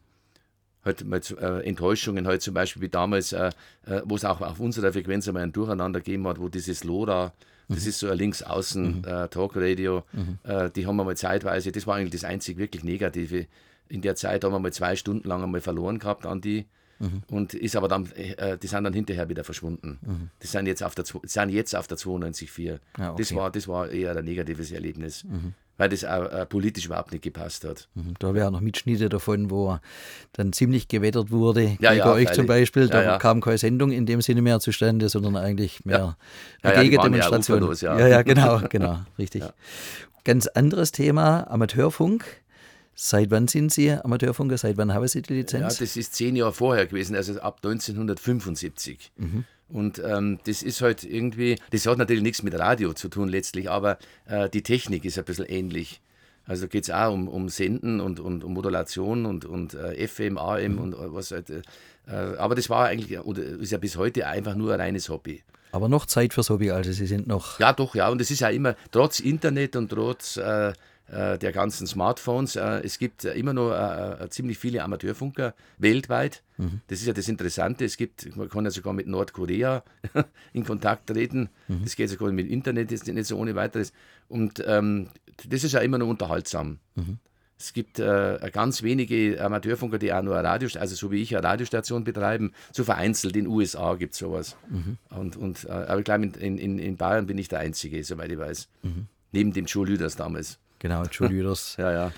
Halt mal äh, Enttäuschungen, halt zum Beispiel wie damals, äh, äh, wo es auch auf unserer Frequenz einmal ein Durcheinander gegeben hat, wo dieses LoRa, mhm. das ist so ein links-außen mhm. äh, Talkradio, mhm. Äh, die haben wir mal zeitweise, das war eigentlich das einzig wirklich Negative. In der Zeit haben wir mal zwei Stunden lang einmal verloren gehabt an die. Mhm. Und ist aber dann, äh, die sind dann hinterher wieder verschwunden. Mhm. Die sind jetzt auf der, sind jetzt auf der 92.4. Ja, okay. das, war, das war eher ein negatives Erlebnis. Mhm weil das auch äh, politisch überhaupt nicht gepasst hat. Mhm. Da wäre noch Mitschnitte davon, wo dann ziemlich gewettert wurde. Ja, ja, euch zum Beispiel, da ja, kam keine Sendung in dem Sinne mehr zustande, sondern eigentlich mehr ja. eine Gegendemonstration. Ja, ja, ja, genau, <laughs> genau, richtig. Ganz anderes Thema, Amateurfunk. Seit wann sind Sie Amateurfunker? Seit wann haben Sie die Lizenz? Ja, das ist zehn Jahre vorher gewesen, also ab 1975. Mhm. Und ähm, das ist halt irgendwie, das hat natürlich nichts mit Radio zu tun letztlich, aber äh, die Technik ist ein bisschen ähnlich. Also geht es auch um, um Senden und, und um Modulation und, und äh, FM, AM mhm. und äh, was halt. Äh, aber das war eigentlich, oder ist ja bis heute einfach nur ein reines Hobby. Aber noch Zeit fürs Hobby, also Sie sind noch. Ja, doch, ja. Und es ist ja immer, trotz Internet und trotz äh, äh, der ganzen Smartphones. Äh, es gibt immer noch äh, ziemlich viele Amateurfunker weltweit. Mhm. Das ist ja das Interessante. Es gibt, man kann ja sogar mit Nordkorea <laughs> in Kontakt treten. Mhm. Das geht sogar mit Internet, ist nicht so ohne weiteres. Und ähm, das ist ja immer noch unterhaltsam. Mhm. Es gibt äh, ganz wenige Amateurfunker, die auch nur eine Radiostation, also so wie ich, eine Radiostation betreiben. So vereinzelt in den USA gibt es sowas. Mhm. Und, und, äh, aber ich glaube, in, in, in Bayern bin ich der Einzige, soweit ich weiß. Mhm neben dem Joe Lüders damals. Genau, Joe Lüders. <laughs> ja, ja.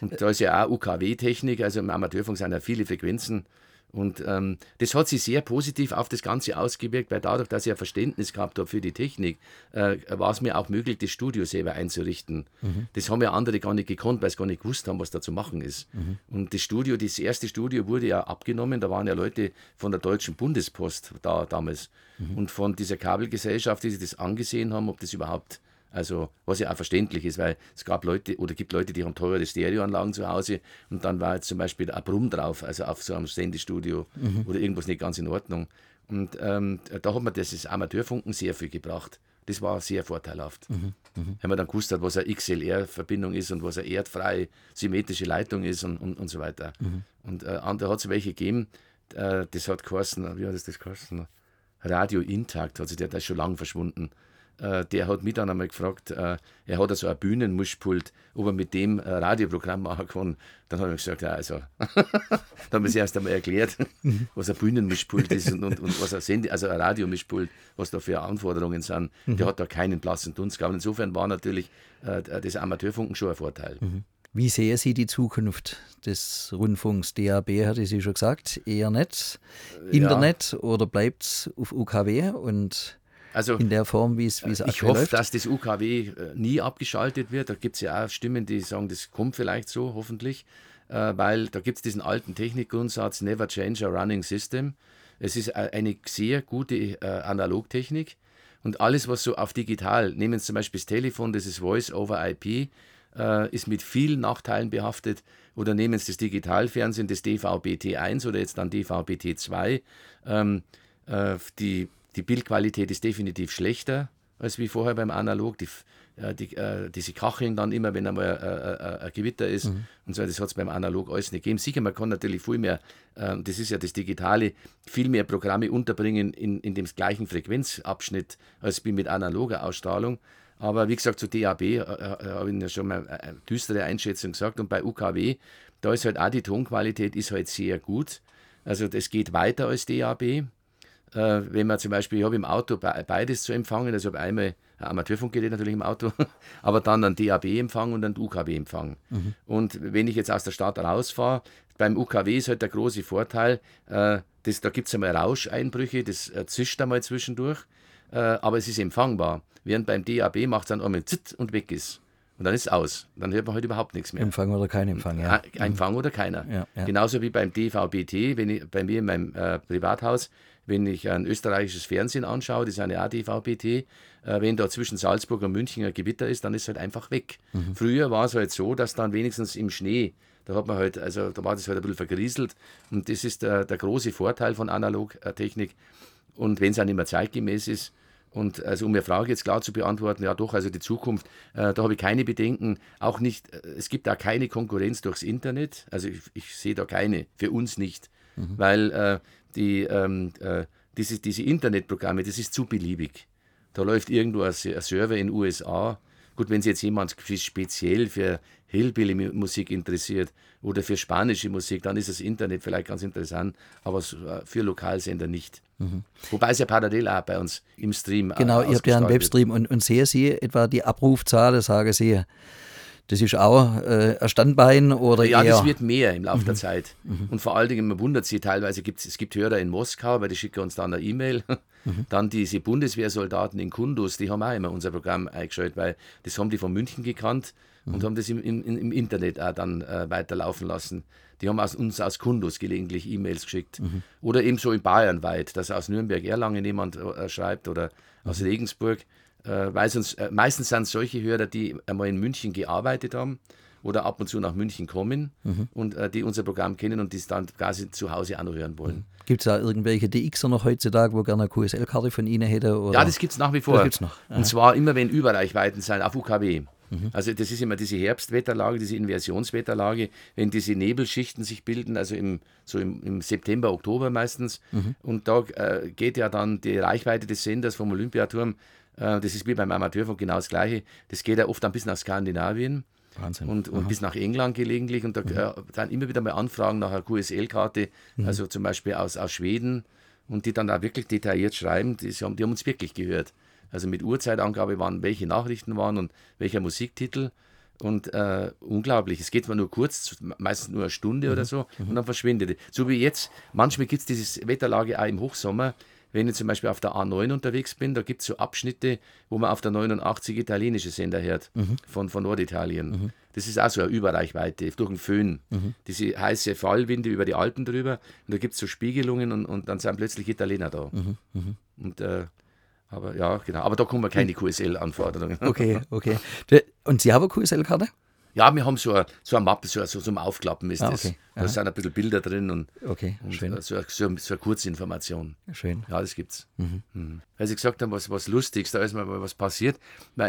Und da ist ja auch UKW-Technik, also im Amateurfunk sind ja viele Frequenzen. Und ähm, das hat sich sehr positiv auf das Ganze ausgewirkt, weil dadurch, dass ich ein Verständnis gehabt habe für die Technik, äh, war es mir auch möglich, das Studio selber einzurichten. Mhm. Das haben ja andere gar nicht gekonnt, weil sie gar nicht gewusst haben, was da zu machen ist. Mhm. Und das Studio, das erste Studio wurde ja abgenommen, da waren ja Leute von der Deutschen Bundespost da damals mhm. und von dieser Kabelgesellschaft, die sich das angesehen haben, ob das überhaupt also, was ja auch verständlich ist, weil es gab Leute oder gibt Leute, die haben teure Stereoanlagen zu Hause und dann war jetzt zum Beispiel ein Brumm drauf, also auf so einem Sendestudio mhm. oder irgendwas nicht ganz in Ordnung. Und ähm, da hat man das Amateurfunken sehr viel gebracht. Das war sehr vorteilhaft. Mhm. Mhm. Wenn man dann gewusst hat, was eine XLR-Verbindung ist und was eine erdfreie symmetrische Leitung ist und, und, und so weiter. Mhm. Und äh, da hat es welche gegeben, äh, das hat geheißen, wie hat das, das geheißen? Radio Intakt hat sich der, der ist schon lange verschwunden äh, der hat mich dann einmal gefragt, äh, er hat so ein Bühnenmuschpult, ob er mit dem ein Radioprogramm machen kann. Dann habe ich gesagt, ja, also, <laughs> dann haben wir sich erst einmal erklärt, <laughs> was ein Bühnenmischpult ist und, und, und, was ein Sende, also ein Radiomischpult, was da für Anforderungen sind. Mhm. Der hat da keinen blassen Dunst gehabt. Insofern war natürlich äh, das Amateurfunken schon ein Vorteil. Mhm. Wie sehen Sie die Zukunft des Rundfunks? DAB hatte Sie schon gesagt, eher nicht. Internet ja. oder bleibt es auf UKW und also, in der Form, wie es, wie es Ich hoffe, läuft. dass das UKW äh, nie abgeschaltet wird. Da gibt es ja auch Stimmen, die sagen, das kommt vielleicht so, hoffentlich. Äh, weil da gibt es diesen alten Technikgrundsatz, never change a running system. Es ist eine sehr gute äh, Analogtechnik. Und alles, was so auf digital, nehmen Sie zum Beispiel das Telefon, das ist Voice over IP, äh, ist mit vielen Nachteilen behaftet. Oder nehmen Sie das Digitalfernsehen, das DVB-T1 oder jetzt dann DVB-T2. Ähm, äh, die die Bildqualität ist definitiv schlechter als wie vorher beim Analog. Die, äh, die, äh, diese Kacheln dann immer, wenn einmal äh, ein Gewitter ist mhm. und so, das hat es beim Analog alles nicht gegeben. Sicher, man kann natürlich viel mehr, ähm, das ist ja das Digitale, viel mehr Programme unterbringen in, in dem gleichen Frequenzabschnitt als wie mit analoger Ausstrahlung. Aber wie gesagt, zu DAB äh, äh, habe ich ja schon mal eine düstere Einschätzung gesagt. Und bei UKW, da ist halt auch die Tonqualität ist halt sehr gut. Also das geht weiter als DAB. Äh, wenn man zum Beispiel, ich habe im Auto beides zu empfangen, also ich habe einmal ein Amateurfunkgerät natürlich im Auto, <laughs> aber dann einen DAB-Empfang und einen UKW-Empfang. Mhm. Und wenn ich jetzt aus der Stadt rausfahre, beim UKW ist halt der große Vorteil, äh, das, da gibt es einmal Rauscheinbrüche, das äh, zischt einmal zwischendurch, äh, aber es ist empfangbar. Während beim DAB macht es dann einmal zitt und weg ist. Und dann ist es aus. Dann hört man halt überhaupt nichts mehr. Empfang oder kein Empfang, ja. Empfang oder keiner. Ja, ja. Genauso wie beim DVB-T, wenn ich bei mir in meinem äh, Privathaus, wenn ich ein österreichisches Fernsehen anschaue, das ist eine ADVPT, äh, wenn da zwischen Salzburg und München ein Gewitter ist, dann ist es halt einfach weg. Mhm. Früher war es halt so, dass dann wenigstens im Schnee, da hat man halt, also da war das halt ein bisschen vergrieselt und das ist der, der große Vorteil von Analogtechnik. Und wenn es auch nicht mehr zeitgemäß ist, und also um Ihre Frage jetzt klar zu beantworten, ja doch, also die Zukunft, äh, da habe ich keine Bedenken. Auch nicht, äh, es gibt da keine Konkurrenz durchs Internet. Also ich, ich sehe da keine, für uns nicht. Mhm. Weil äh, die, ähm, äh, diese, diese Internetprogramme, das ist zu beliebig. Da läuft irgendwo ein, ein Server in den USA. Gut, wenn sich jetzt jemand speziell für Hillbilly-Musik interessiert oder für spanische Musik, dann ist das Internet vielleicht ganz interessant, aber äh, für Lokalsender nicht. Mhm. Wobei es ja parallel auch bei uns im Stream Genau, ihr habt ja einen Webstream und, und sehen Sie etwa die Abrufzahl, sage Sie, das ist auch äh, ein Standbein oder Ja, eher? das wird mehr im Laufe mhm. der Zeit. Mhm. Und vor allen Dingen, man wundert sich teilweise, gibt, es gibt Hörer in Moskau, weil die schicken uns dann eine E-Mail. <laughs> Mhm. Dann diese Bundeswehrsoldaten in Kundus, die haben auch immer unser Programm eingeschaltet, weil das haben die von München gekannt und mhm. haben das im, im, im Internet auch dann äh, weiterlaufen lassen. Die haben aus, uns aus Kundus gelegentlich E-Mails geschickt. Mhm. Oder ebenso in Bayern weit, dass aus Nürnberg Erlangen jemand äh, schreibt oder aus mhm. Regensburg. Äh, weil sonst, äh, meistens sind es solche Hörer, die einmal in München gearbeitet haben oder ab und zu nach München kommen mhm. und äh, die unser Programm kennen und die es dann quasi zu Hause auch noch hören wollen. Mhm. Gibt es da irgendwelche DXer noch heutzutage, wo gerne eine QSL-Karte von Ihnen hätte? Oder? Ja, das gibt es nach wie vor. Das gibt's noch. Und zwar immer, wenn Überreichweiten sind, auf UKW. Mhm. Also das ist immer diese Herbstwetterlage, diese Inversionswetterlage, wenn diese Nebelschichten sich bilden, also im, so im, im September, Oktober meistens. Mhm. Und da äh, geht ja dann die Reichweite des Senders vom Olympiaturm das ist wie beim Amateurfunk genau das Gleiche. Das geht ja oft dann bis nach Skandinavien. Wahnsinn. Und, und bis nach England gelegentlich. Und da mhm. äh, dann immer wieder mal Anfragen nach einer QSL-Karte, mhm. also zum Beispiel aus, aus Schweden. Und die dann da wirklich detailliert schreiben, die haben, die haben uns wirklich gehört. Also mit Uhrzeitangabe waren, welche Nachrichten waren und welcher Musiktitel. Und äh, unglaublich, es geht mal nur kurz, meistens nur eine Stunde mhm. oder so, und dann verschwindet es. So wie jetzt, manchmal gibt es diese Wetterlage auch im Hochsommer, wenn ich zum Beispiel auf der A9 unterwegs bin, da gibt es so Abschnitte, wo man auf der 89 italienische Sender hört, mhm. von, von Norditalien. Mhm. Das ist auch so eine Überreichweite, durch den Föhn. Mhm. Diese heiße Fallwinde über die Alpen drüber. Und da gibt es so Spiegelungen und, und dann sind plötzlich Italiener da. Mhm. mhm. Und äh, aber ja, genau. Aber da kommen keine QSL-Anforderungen. Okay, <laughs> okay. Und Sie haben eine QSL-Karte? Ja, wir haben so eine, so eine Mappe, so, so zum Aufklappen ist ah, das. Okay. Da sind ein bisschen Bilder drin und, okay, und schön. So, so, so, eine Kurzinformation. Schön. Ja, das gibt's. Mhm. Mhm. Weil Sie gesagt haben, was, was Lustiges, da ist mal was passiert.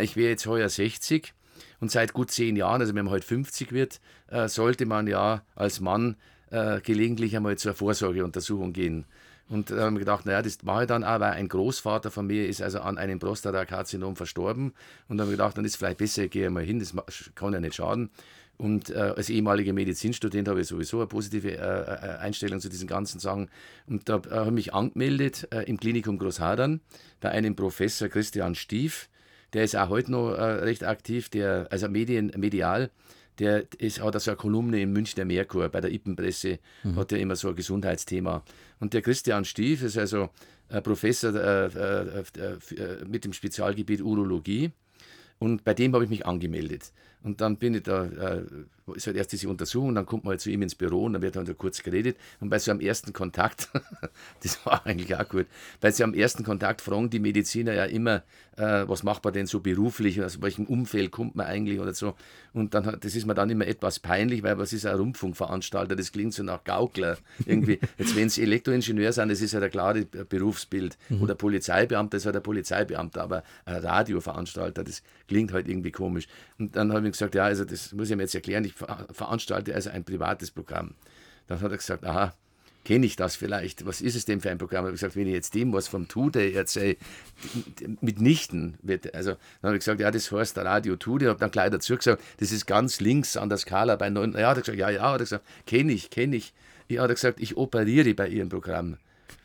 Ich wäre jetzt heuer 60 und seit gut zehn Jahren, also wenn man heute 50 wird, äh, sollte man ja als Mann äh, gelegentlich einmal zur Vorsorgeuntersuchung gehen. Und da haben wir gedacht, naja, das mache ich dann auch, weil ein Großvater von mir ist also an einem Prostatakarzinom verstorben. Und dann haben wir gedacht, dann ist es vielleicht besser, ich gehe mal hin, das kann ja nicht schaden. Und äh, als ehemaliger Medizinstudent habe ich sowieso eine positive äh, äh Einstellung zu diesen ganzen Sachen. Und da habe ich mich angemeldet äh, im Klinikum Großhadern bei einem Professor Christian Stief. Der ist auch heute noch äh, recht aktiv, der, also Medien, medial der ist, hat so eine Kolumne im Münchner Merkur, bei der Ippenpresse mhm. hat er immer so ein Gesundheitsthema. Und der Christian Stief ist also Professor äh, äh, äh, mit dem Spezialgebiet Urologie. Und bei dem habe ich mich angemeldet. Und dann bin ich da, äh, ist halt erst diese Untersuchung, dann kommt man halt zu ihm ins Büro und dann wird halt kurz geredet. Und bei so einem ersten Kontakt, <laughs> das war eigentlich auch gut, bei so einem ersten Kontakt fragen die Mediziner ja immer, äh, was macht man denn so beruflich, aus welchem Umfeld kommt man eigentlich oder so. Und dann, das ist mir dann immer etwas peinlich, weil was ist ein Rundfunkveranstalter, das klingt so nach Gaukler irgendwie. <laughs> Jetzt, wenn Sie Elektroingenieur sind, das ist ja halt ein klares Berufsbild. Mhm. Oder Polizeibeamter, das ist halt ein Polizeibeamter, aber ein Radioveranstalter, das klingt halt irgendwie komisch. Und dann habe ich gesagt, ja, also das muss ich mir jetzt erklären, ich veranstalte also ein privates Programm. Dann hat er gesagt, aha, kenne ich das vielleicht? Was ist es denn für ein Programm? Ich habe gesagt, wenn ich jetzt dem was vom Tude erzähle, mitnichten wird, also dann habe ich gesagt, ja, das heißt Radio Tude, habe dann gleich dazu gesagt, das ist ganz links an der Skala bei 9. Ja, hat er gesagt, ja, ja, hat er gesagt, kenne ich, kenne ich. Ja, hat er gesagt, ich operiere bei Ihrem Programm.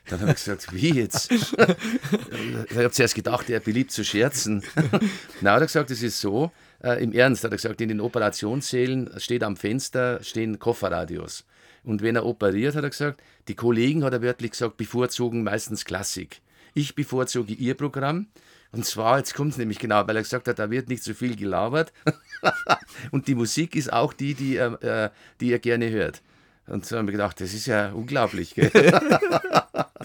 Dann habe ich gesagt, wie jetzt? <laughs> ich habe zuerst gedacht, er beliebt zu scherzen. <laughs> Na, hat er gesagt, es ist so, äh, im Ernst, hat er gesagt, in den Operationssälen steht am Fenster stehen Kofferradios. Und wenn er operiert, hat er gesagt, die Kollegen, hat er wörtlich gesagt, bevorzugen meistens Klassik. Ich bevorzuge ihr Programm. Und zwar, jetzt kommt es nämlich genau, weil er gesagt hat, da wird nicht so viel gelabert. <laughs> und die Musik ist auch die, die, äh, die er gerne hört. Und so haben wir gedacht, das ist ja unglaublich. <laughs>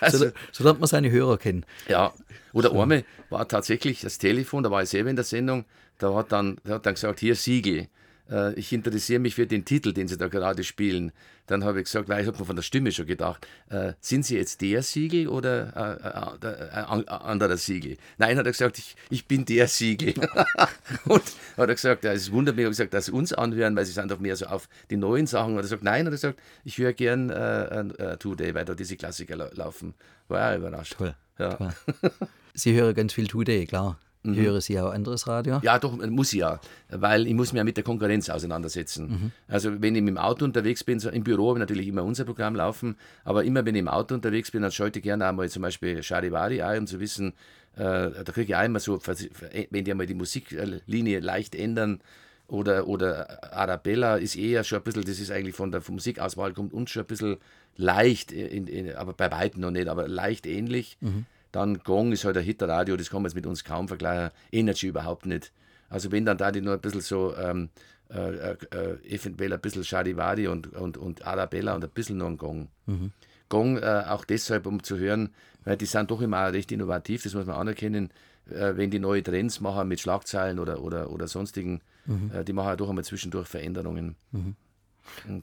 also, so, so lernt man seine Hörer kennen. Ja, oder Orme war tatsächlich das Telefon, da war ich selber in der Sendung, da hat dann, der hat dann gesagt, hier Siegel, äh, ich interessiere mich für den Titel, den Sie da gerade spielen. Dann habe ich gesagt, weil ich habe mir von der Stimme schon gedacht, äh, sind Sie jetzt der Siegel oder äh, äh, ein anderer Siegel? Nein, hat er gesagt, ich, ich bin der Siegel. <laughs> und hat er gesagt, ja, es wundert mich, habe gesagt, dass Sie uns anhören, weil Sie sind doch mehr so auf die neuen Sachen. Hat er gesagt, nein, hat er gesagt, ich höre gern äh, äh, Today, weil da diese Klassiker laufen. War ja überrascht. Toll. Ja. Toll. <laughs> Sie hören ganz viel Today, klar. Mhm. Höre Sie auch anderes Radio? Ja, doch, muss ich ja, weil ich muss mich ja mit der Konkurrenz auseinandersetzen. Mhm. Also wenn ich mit dem Auto unterwegs bin, so im Büro habe ich natürlich immer unser Programm laufen, aber immer wenn ich im Auto unterwegs bin, dann schalte ich gerne einmal zum Beispiel Charivari ein, um zu wissen, äh, da kriege ich einmal so, wenn die einmal die Musiklinie leicht ändern, oder, oder Arabella ist eher schon ein bisschen, das ist eigentlich von der Musikauswahl, kommt uns schon ein bisschen leicht, in, in, aber bei weitem noch nicht, aber leicht ähnlich. Mhm. Dann Gong ist halt ein Hitradio, das kann man jetzt mit uns kaum vergleichen. Energy überhaupt nicht. Also wenn dann da die nur ein bisschen so ähm, äh, äh, eventuell ein bisschen Charivari und, und, und Arabella und ein bisschen nur ein Gong. Mhm. Gong äh, auch deshalb, um zu hören, weil die sind doch immer recht innovativ, das muss man anerkennen. Äh, wenn die neue Trends machen mit Schlagzeilen oder, oder, oder sonstigen, mhm. Äh, die machen doch einmal zwischendurch Veränderungen. Mhm.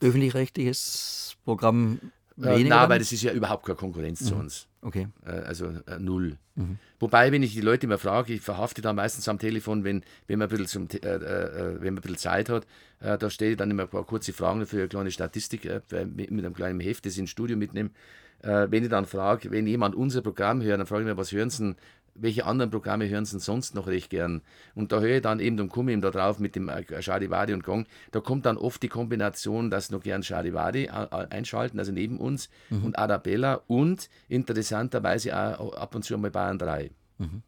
Öffentlich-rechtliches Programm äh, Nein, weil das ist ja überhaupt keine Konkurrenz mhm. zu uns. Okay. Äh, also äh, null. Mhm. Wobei, wenn ich die Leute immer frage, ich verhafte da meistens am Telefon, wenn, wenn, man, ein bisschen zum, äh, äh, wenn man ein bisschen Zeit hat, äh, da stelle ich dann immer ein paar kurze Fragen für eine kleine Statistik mit, mit, einem kleinen Heft, das ich ins Studio mitnehme. wenn ich dann frage, wenn jemand unser Programm hört, dann frage ich mich, was hören Sie denn welche anderen Programme hören Sie sonst noch recht gern? Und da höre ich dann eben, dann komme ich eben da drauf mit dem Charivari und Gong, da kommt dann oft die Kombination, dass noch gern Charivari einschalten, also neben uns, mhm. und Arabella und interessanterweise auch ab und zu mal Bayern 3. Mhm.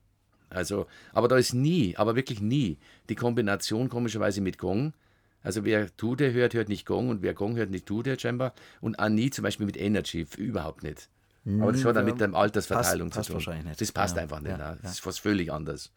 Also, aber da ist nie, aber wirklich nie die Kombination komischerweise mit Gong. Also wer Tude hört, hört nicht Gong und wer Gong hört, nicht Tude scheinbar. Und Ani zum Beispiel mit Energy, überhaupt nicht. Aber das hat dann mit der Altersverteilung passt, zu tun. Passt wahrscheinlich nicht. Das passt ja, einfach nicht. Ja, Das ist was völlig anderes.